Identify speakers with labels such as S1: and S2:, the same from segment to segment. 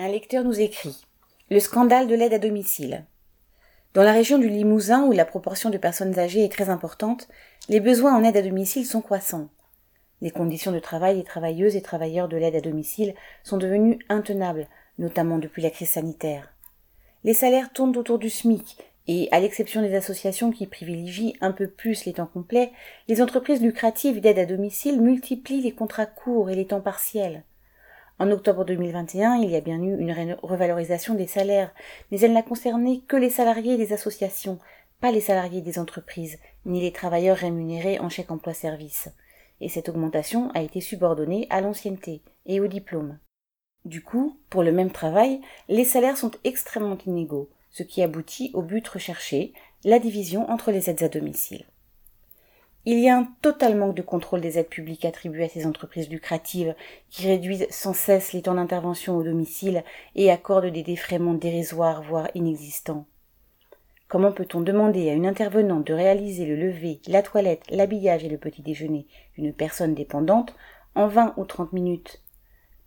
S1: Un lecteur nous écrit Le scandale de l'aide à domicile. Dans la région du Limousin, où la proportion de personnes âgées est très importante, les besoins en aide à domicile sont croissants. Les conditions de travail des travailleuses et travailleurs de l'aide à domicile sont devenues intenables, notamment depuis la crise sanitaire. Les salaires tournent autour du SMIC et, à l'exception des associations qui privilégient un peu plus les temps complets, les entreprises lucratives d'aide à domicile multiplient les contrats courts et les temps partiels. En octobre 2021, il y a bien eu une revalorisation des salaires, mais elle n'a concerné que les salariés des associations, pas les salariés des entreprises, ni les travailleurs rémunérés en chèque emploi service. Et cette augmentation a été subordonnée à l'ancienneté et au diplôme. Du coup, pour le même travail, les salaires sont extrêmement inégaux, ce qui aboutit au but recherché, la division entre les aides à domicile. Il y a un total manque de contrôle des aides publiques attribuées à ces entreprises lucratives qui réduisent sans cesse les temps d'intervention au domicile et accordent des défraiements dérisoires voire inexistants. Comment peut-on demander à une intervenante de réaliser le lever, la toilette, l'habillage et le petit déjeuner d'une personne dépendante en vingt ou trente minutes?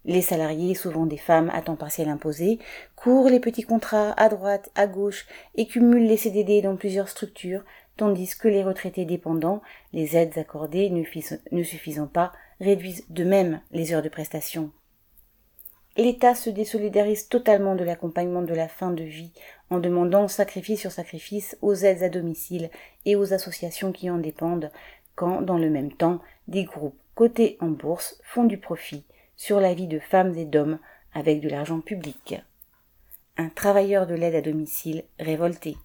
S1: Les salariés, souvent des femmes à temps partiel imposé, courent les petits contrats à droite, à gauche et cumulent les CDD dans plusieurs structures tandis que les retraités dépendants, les aides accordées ne, suffisant pas, réduisent de même les heures de prestation. L'État se désolidarise totalement de l'accompagnement de la fin de vie en demandant sacrifice sur sacrifice aux aides à domicile et aux associations qui en dépendent, quand, dans le même temps, des groupes cotés en bourse font du profit sur la vie de femmes et d'hommes avec de l'argent public. Un travailleur de l'aide à domicile révolté.